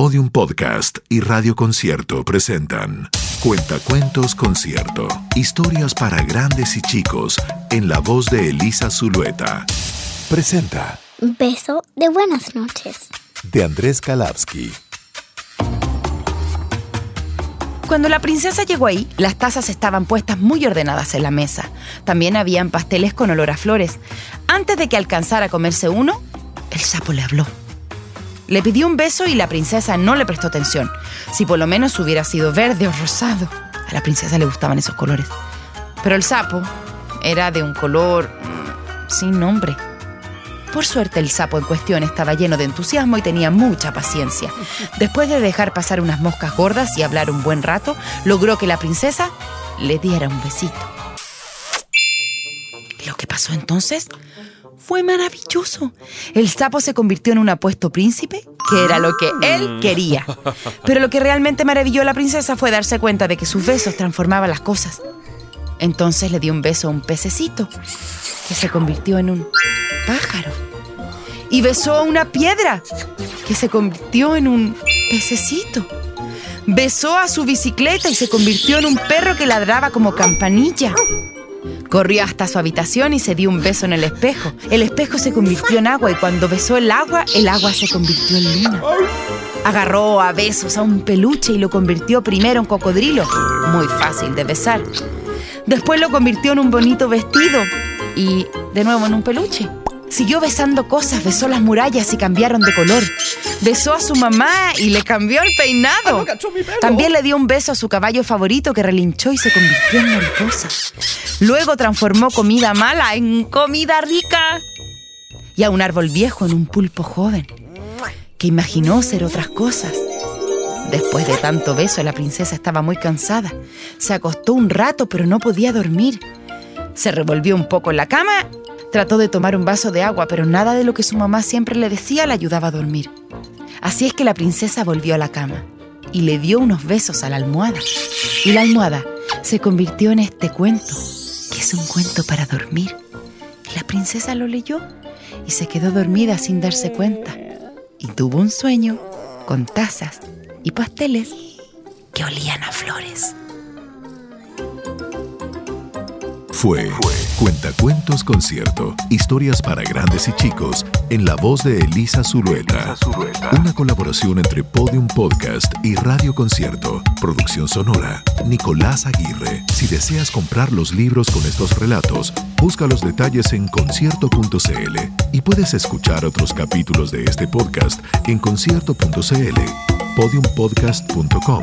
Podium Podcast y Radio Concierto presentan Cuentacuentos Concierto. Historias para grandes y chicos en la voz de Elisa Zulueta. Presenta Beso de buenas noches. de Andrés Kalavsky. Cuando la princesa llegó ahí, las tazas estaban puestas muy ordenadas en la mesa. También habían pasteles con olor a flores. Antes de que alcanzara a comerse uno, el sapo le habló. Le pidió un beso y la princesa no le prestó atención. Si por lo menos hubiera sido verde o rosado. A la princesa le gustaban esos colores. Pero el sapo era de un color mm, sin nombre. Por suerte el sapo en cuestión estaba lleno de entusiasmo y tenía mucha paciencia. Después de dejar pasar unas moscas gordas y hablar un buen rato, logró que la princesa le diera un besito. Lo que pasó entonces fue maravilloso. El sapo se convirtió en un apuesto príncipe, que era lo que él quería. Pero lo que realmente maravilló a la princesa fue darse cuenta de que sus besos transformaban las cosas. Entonces le dio un beso a un pececito, que se convirtió en un pájaro. Y besó a una piedra, que se convirtió en un pececito. Besó a su bicicleta y se convirtió en un perro que ladraba como campanilla. Corrió hasta su habitación y se dio un beso en el espejo. El espejo se convirtió en agua y cuando besó el agua, el agua se convirtió en luna. Agarró a besos a un peluche y lo convirtió primero en cocodrilo. Muy fácil de besar. Después lo convirtió en un bonito vestido y de nuevo en un peluche. Siguió besando cosas, besó las murallas y cambiaron de color. Besó a su mamá y le cambió el peinado. También le dio un beso a su caballo favorito que relinchó y se convirtió en mariposa. Luego transformó comida mala en comida rica. Y a un árbol viejo en un pulpo joven, que imaginó ser otras cosas. Después de tanto beso, la princesa estaba muy cansada. Se acostó un rato, pero no podía dormir. Se revolvió un poco en la cama, trató de tomar un vaso de agua, pero nada de lo que su mamá siempre le decía le ayudaba a dormir. Así es que la princesa volvió a la cama y le dio unos besos a la almohada. Y la almohada se convirtió en este cuento, que es un cuento para dormir. Y la princesa lo leyó y se quedó dormida sin darse cuenta. Y tuvo un sueño con tazas y pasteles que olían a flores. Fue Cuentacuentos Concierto. Historias para grandes y chicos en la voz de Elisa Zulueta. Una colaboración entre Podium Podcast y Radio Concierto. Producción sonora, Nicolás Aguirre. Si deseas comprar los libros con estos relatos, busca los detalles en concierto.cl y puedes escuchar otros capítulos de este podcast en concierto.cl, podiumpodcast.com,